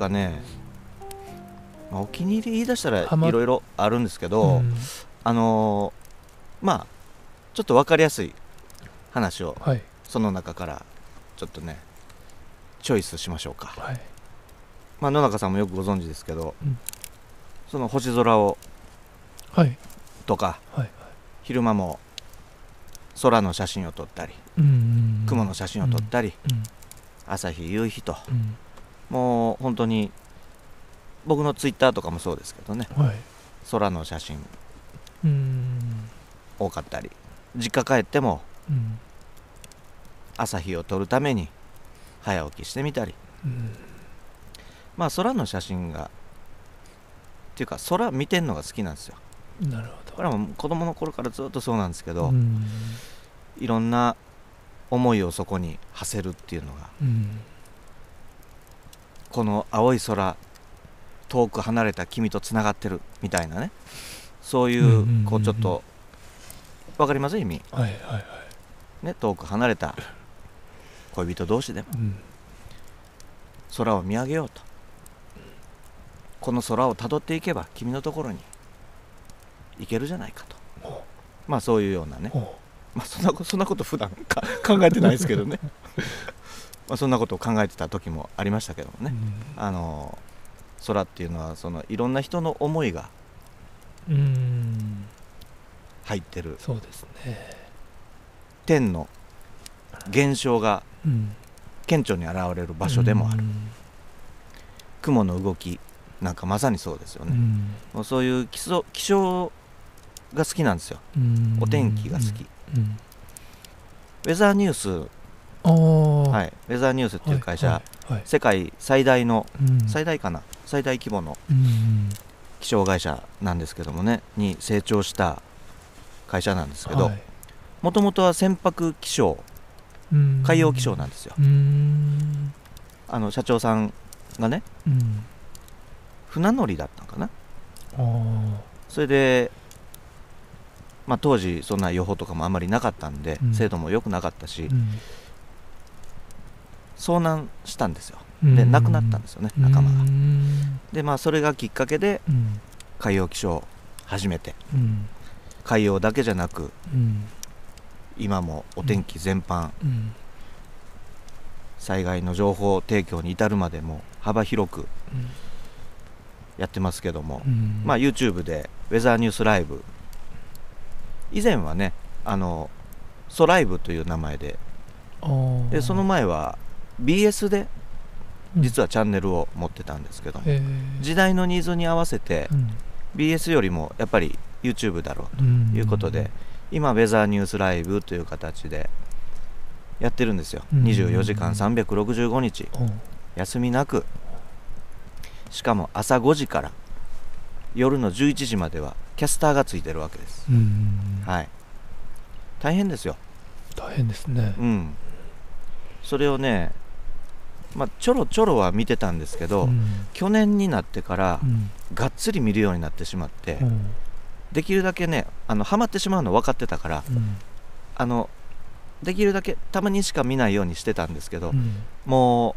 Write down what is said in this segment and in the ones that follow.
かね、まあ、お気に入り言い出したらいろいろあるんですけど、うん。あのーまあちょっと分かりやすい話をはい。その中からちょっとねチョイスしましょうか、はい。まあ、野中さんもよくご存知ですけど、うん。その星空をはい。とかはい。昼間も空の写真を撮ったりうんうん。雲の写真を撮ったり、うん。朝日夕日とうんもう本当に僕のツイッターとかもそうですけどね。はい。空の写真。うん。多かったり。実家帰ってもうん。朝日を撮るために早起きしてみたり。うん。まあ空の写真がっていうか空見てんのが好きなんですよ。なるほど。これはもう子供の頃からずっとそうなんですけど、うん。いろんな思いをそこに馳せるっていうのがうんこの青い空遠く離れた君とつながってるみたいなね。そういうこうちょっと分かります意味？はいはいはい。ね遠く離れた恋人同士でも。うん。空を見上げようと。この空をたどっていけば君のところに行けるじゃないかと。ほまあそういうようなね。まあそんなこそんなこと普段か考えてないですけどね まあそんなことを考えてた時もありましたけどもうね、あの空っていうのはそのいろんな人の思いがうん。うん入ってる。そうですね。天の現象がうん。顕著に現れる場所でもある、うん。雲の動きなんかまさにそうですよね、うん。もうそういう気象気象が好きなんですよ。うん。お天気が好き、うん。ウェザーニュース、はい、ウェザーニュースっていう会社、世界最大のうん。最大かな？最大規模のうん気象会社なんですけどもねに成長した会社なんですけどはい。もともとは船舶気象うん。海洋気象なんですよ。うん。あの社長さんがねうん。船乗りだったのかな？それで、まあ、当時そんな予報とかもあんまりなかったんで、うん。精度も良くなかったし、うん遭難したんですよ。うん。で亡くなったんですよね仲間が。うん。でまあそれがきっかけでうん海洋気象始めて。うん。海洋だけじゃなくうん。今もお天気全般、うん。災害の情報提供に至るまでも幅広くやってますけども、うん。まあ YouTube でウェザーニュースライブ。以前はねあのソライブという名前で。でその前は BS でうん。実はチャンネルを持ってたんですけども、へー。時代のニーズに合わせてうん。BS よりもやっぱり YouTube だろううん。ということで、今ウェザーニュースライブという形でやってるんですよ、うん。24時間365日。お休みなく。しかも朝5時から夜の11時まではキャスターがついてるわけです、うん。はい。大変ですよ。大変ですね。うん。それをねまあちょろちょろは見てたんですけど、うん。去年になってからうん。がっつり見るようになってしまって、うん。できるだけねあのハマってしまうの分かってたからうん。あのできるだけたまにしか見ないようにしてたんですけど、うん。もう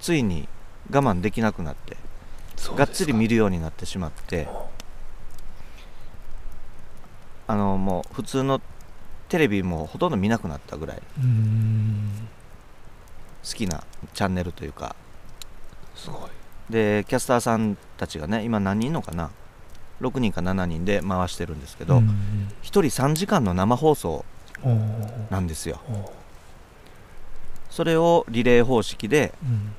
ついに我慢できなくなってがっつり見るようになってしまってあのもう普通のテレビもほとんど見なくなったぐらい。うん好きなチャンネルというか。すごい。でキャスターさんたちがね今何人のかな？6人か7人で回してるんですけど、うん1人3時間の生放送なんですよ。それをリレー方式でうん。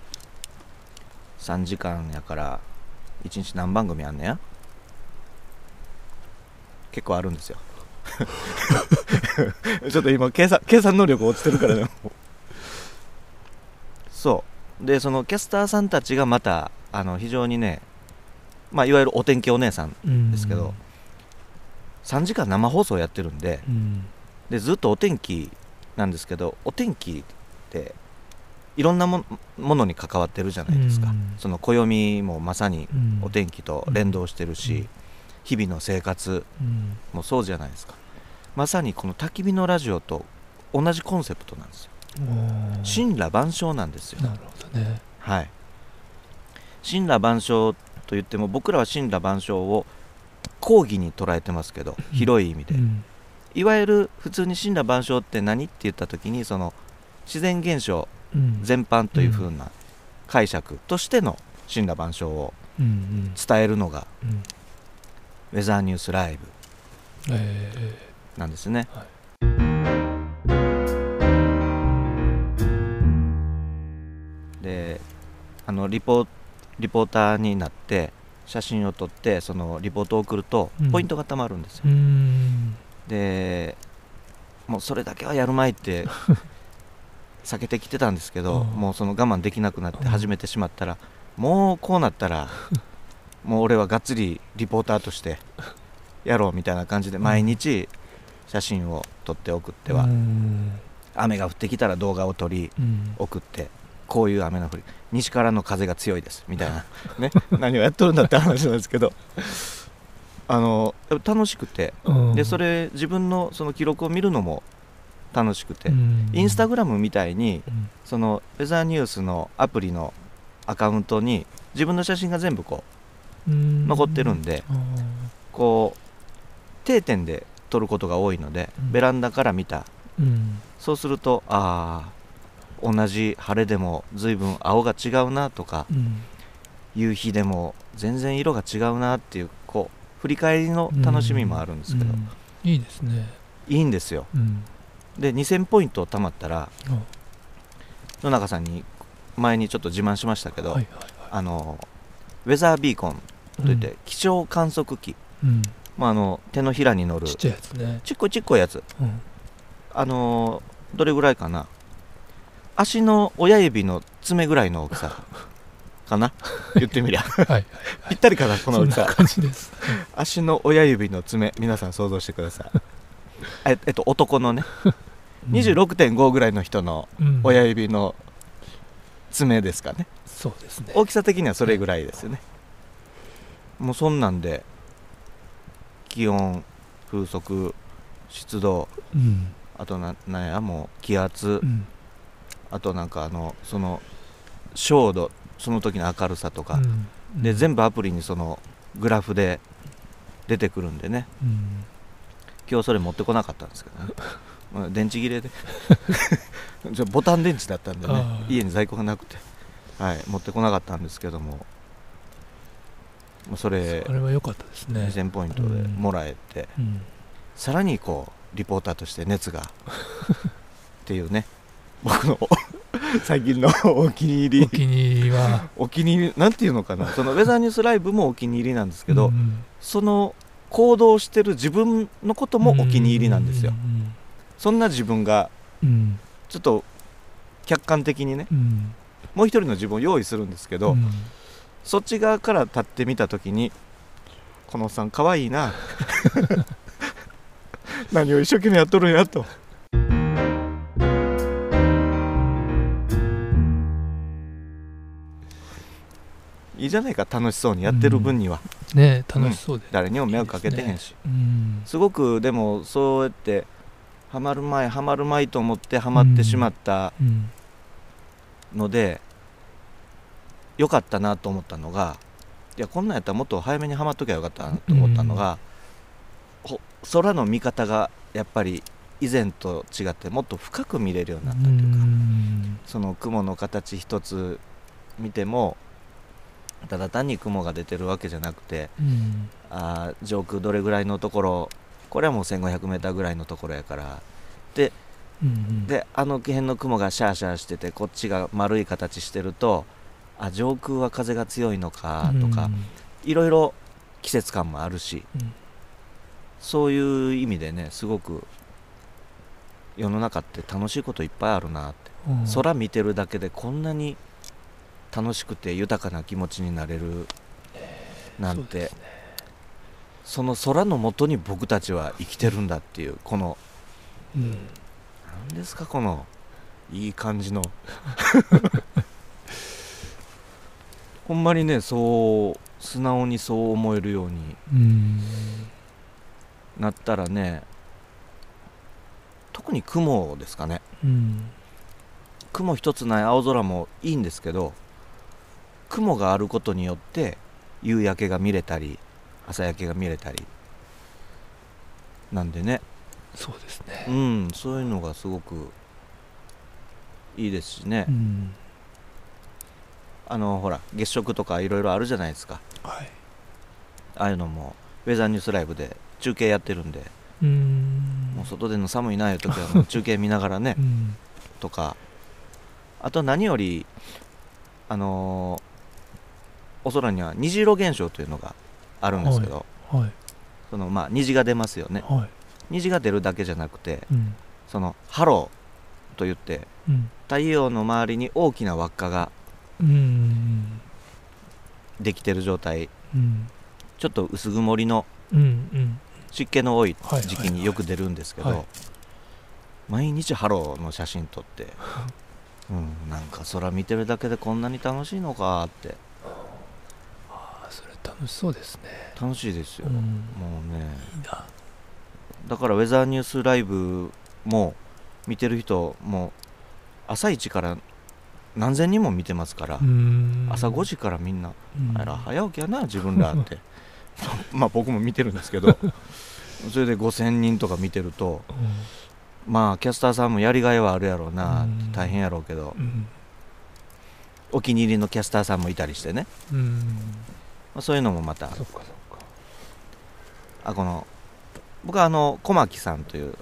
3時間やから1日何番組あんねや？結構あるんですよ。ちょっと今計算計算能力落ちてるからねそう。でそのキャスターさんたちがまたあの非常にねまあいわゆるお天気お姉さんうんですけど3時間生放送やってるんでうん。でずっとお天気なんですけどお天気っていろんなもものに関わってるじゃないですか、うん。その暦もまさにうん。お天気と連動してるし、うん。日々の生活うん。もそうじゃないですか。まさにこの焚き火のラジオと同じコンセプトなんですよ神羅万象なんですよ。なるほどね。はい。神羅万象と言っても僕らは神羅万象を講義に捉えてますけどうん。広い意味で、うん。いわゆる普通に神羅万象って何って言った時にその自然現象うん。全般という風な解釈としての神羅万象を伝えるのがうん。ウェザーニュースライブえ。なんですね、はいであのリポリポーターになって写真を撮ってそのリポートを送るとうん。ポイントがたまるんですよ、ーうん。でもうそれだけはやるまいって 避けてきてたんですけど、うん。もうその我慢できなくなってうん。始めてしまったら、もうこうなったらもう俺はがっつりリポーターとしてやろうみたいな感じで毎日写真を撮って送っては、うん。雨が降ってきたら動画を撮りうん。送ってこういう雨の降り西からの風が強いですみたいな。ね。何をやっとるんだって話なんですけど。あの楽しくて。うん。でそれ自分のその記録を見るのも楽しくて、うん。インスタグラムみたいにうん。そのウェザーニュースのアプリのアカウントに自分の写真が全部こうん。残ってるんでこう定点で撮ることが多いので、うん。ベランダから見た。うん。そうするとああ同じ晴れでも随分青が違うなとかうん。夕日でも全然色が違うなっていうこう振り返りの楽しみもあるんですけど、うん。いいですね。いいんですよ。うん。で2000ポイント貯まったらあ野中さんに前にちょっと自慢しましたけど、はいはいはい。あのウェザービーコンといって、気象観測器、うん。まあ、あの手のひらに乗る。ちっちゃいやつね。ちっこいちっこいやつ。うん。あのどれぐらいかな？足の親指の爪ぐらいの大きさかな？言ってみりゃ。はい。はいぴったりかなこの大きさ。そんな感じです。足の親指の爪皆さん想像してください。ええっと男のね。26.5ぐらいの人のうん親指の爪ですかね。そうですね。大きさ的にはそれぐらいですよね。もうそんなんで気温風速湿度うん。あとななんやもう気圧。うんあとなんかあのその照度その時の明るさとか、うん。で全部アプリにそのグラフで出てくるんでね。うん。今日それ持ってこなかったんですけどね。まあ電池切れで。じゃボタン電池だったんでね。家に在庫がなくて、はい、持ってこなかったんですけども。もうそれあれは良かったですね。2000ポイントでもらえて、うん。さらにこうリポーターとして熱が。っていうね僕の最近のお気に入り。お気に入りは。お気に入りなんていうのかな。そのウェザーニュースライブもお気に入りなんですけど、うんその行動してる自分のこともお気に入りなんですよ、うんそんな自分がうん。ちょっと客観的にねうん。もう一人の自分を用意するんですけど、うん。そっち側から立ってみた時にこのおっさんかわいいな。何を一生懸命やっとるんやといいじゃないか楽しそうにやってる分には、ね楽しそうで。誰にも迷惑かけてへんし。うん。すごくでもそうやってハマる前ハマる前と思ってハマってしまったうん。ので、良かったなと思ったのがいやこんなんやったらもっと早めにはまっときゃよかったなと思ったのが、ほ空の見方がやっぱり以前と違ってもっと深く見れるようになったというか、うん。その雲の形一つ見てもただ単に雲が出てるわけじゃなくてうん。あー上空どれぐらいのところこれはもう 1500m ぐらいのところやから。うんであの辺の雲がシャーシャーしててこっちが丸い形してるとあ上空は風が強いのかとか、いろいろ季節感もあるしうん。そういう意味でねすごく世の中って楽しいこといっぱいあるなって。うん。空見てるだけでこんなに楽しくて豊かな気持ちになれるなんて。そね。その空の下に僕たちは生きてるんだっていうこのうん。何ですかこのいい感じの。ほんまにねそう素直にそう思えるようにうん。なったらね特に雲ですかね。うん。雲一つない青空もいいんですけど雲があることによって夕焼けが見れたり朝焼けが見れたり。なんでね。そうですうねんそういうのがすごくいいですしね、うん。あのほら月食とかいろいろあるじゃないですか。はい。ああいうのもウェザーニュースライブで中継やってるんで、もう外での寒いないう時はもう中継見ながらね。うん。とか。あと何よりあのーお空には虹色現象というのがあるんですけど、はい。そのまあ虹が出ますよね。はい。虹が出るだけじゃなくてうん。そのハローといってうん。太陽の周りに大きな輪っかがうんできてる状態。うん。ちょっと薄曇りの湿気の多いはい。時期によく出るんですけど、はい。毎日ハローの写真撮って、うん、なんか空見てるだけでこんなに楽しいのかって楽しそうですね。楽しいですよ、うん。もうね。いいな。だからウェザーニュースライブも見てる人も朝一から何千人も見てますから、うん。朝5時からみんな。うん。あら早起きやな自分ら。っ てまあ僕も見てるんですけど。それで5000人とか見てるとまあキャスターさんもやりがいはあるやろうなうん。大変やろうけど。うん。お気に入りのキャスターさんもいたりしてね、うんまあ、そういうのもまた。あこの僕はあの小牧さんという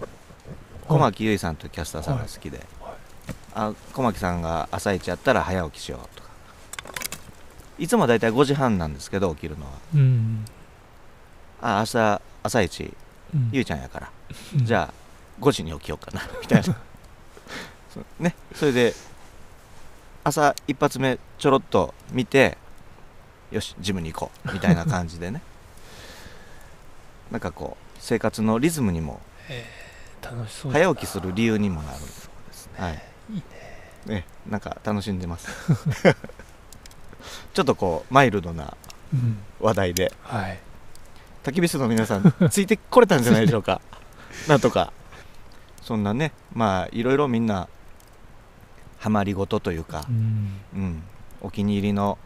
小牧結衣さんというキャスターさんが好きで、はい。あ小牧さんが朝一やったら早起きしようとか。いつもだいたい5時半なんですけど起きるのは。うん。あ明日朝一うん。ゆいちゃんやから。うん。じゃあ5時に起きようかな みたいな。ねそれで朝一発目ちょろっと見てよしジムに行こうみたいな感じでね。なんかこう生活のリズムにもえー楽しそう早起きする理由にもなる。そうですね。はい。いいね。ねなんか楽しんでます。ちょっとこうマイルドなうん。話題で。はい。焚き火室の皆さんついてこれたんじゃないでしょうか？なんとか。そんなねまあいろいろみんなハマりごとというかう、ん。うん、お気に入りの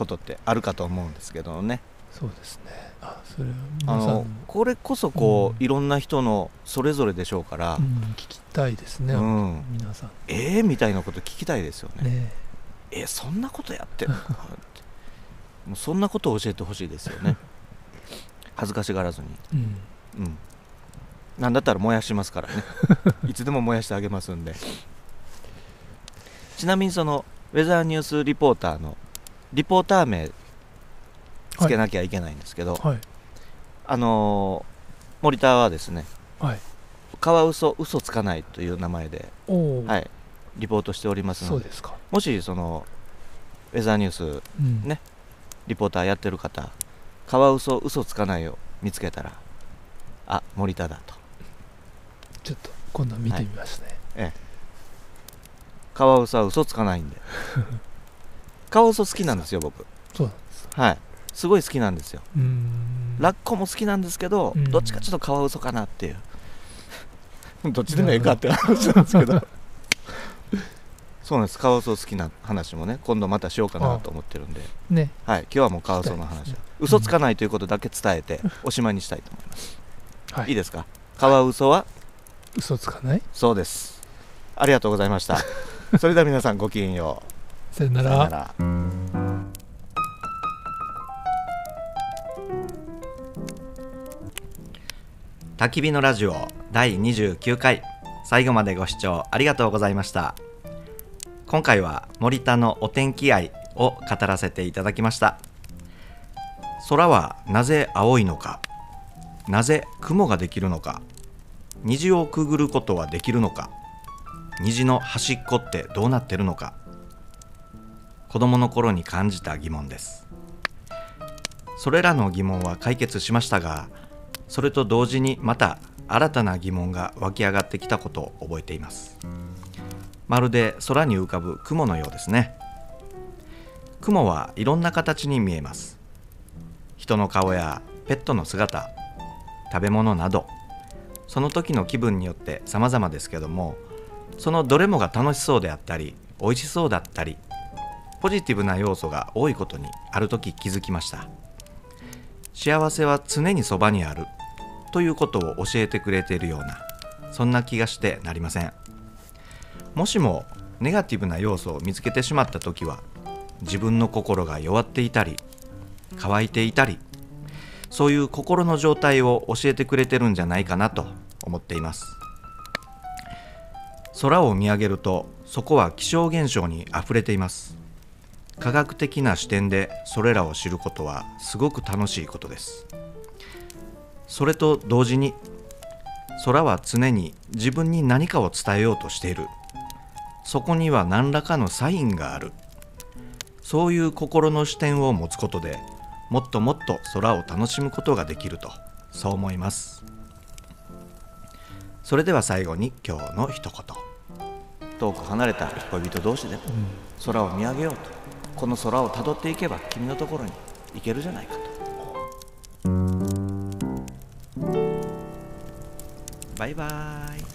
ことってあるかと思うんですけどね。そうですね。あそれはあのこれこそこう、うん。いろんな人のそれぞれでしょうから、うん聞きたいですね。うん。皆さん。えーみたいなこと聞きたいですよね。ねえ。そんなことやってんの？かってもうそんなことを教えてほしいですよね。恥ずかしがらずに。うん。うん。なんだったら燃やしますからね。いつでも燃やしてあげますんで。ちなみにそのウェザーニュースリポーターのリポーター名つけなきゃいけないんですけど、はい。あのー森田はですねはい。カワウソ嘘つかないという名前で、はい、リポートしておりますのでそうですか。もしそのウェザーニュースうん。ねリポーターやってる方カワウソ嘘つかないを見つけたらあ森田だと。ちょっと今度見てみますね。カワウソは嘘つかないんで カワウソ好きなんですよ僕。そうなんです。はい。すごい好きなんですよ。ラッコも好きなんですけど、うん。どっちかちょっとカワウソかなっていう。どっちでもいいかって話なんですけど。そうなんです。カワウソ好きな話もね今度またしようかなと思ってるんで。ね。はい。今日はもうカワウソの話ね。嘘つかないということだけ伝えておしまいにしたいと思います、はい。いいですか？カワウソは？嘘つかない？そうです。ありがとうございました。それでは皆さんごきげんようさよなら。さよなら。焚き火のラジオ第29回。最後までご視聴ありがとうございました。今回は森田のお天気愛を語らせていただきました。空はなぜ青いのか。なぜ雲ができるのか。虹をくぐることはできるのか。虹の端っこってどうなってるのか子供の頃に感じた疑問です。それらの疑問は解決しましたがそれと同時にまた新たな疑問が湧き上がってきたことを覚えています。まるで空に浮かぶ雲のようですね。雲はいろんな形に見えます。人の顔やペットの姿食べ物などその時の気分によって様々ですけどもそのどれもが楽しそうであったり美味しそうだったりポジティブな要素が多いことにある時気づきました。幸せは常にそばにある。ということを教えてくれているような。そんな気がしてなりません。もしもネガティブな要素を見つけてしまった時は自分の心が弱っていたり乾いていたりそういう心の状態を教えてくれてるんじゃないかなと思っています。空を見上げるとそこは気象現象にあふれています。科学的な視点でそれらを知ることはすごく楽しいことです。それと同時に空は常に自分に何かを伝えようとしている。そこには何らかのサインがある。そういう心の視点を持つことでもっともっと空を楽しむことができるとそう思います。それでは最後に今日の一言。遠く離れた恋人同士でも空を見上げようと。この空をたどっていけば君のところに行けるじゃないかと。バイバーイ。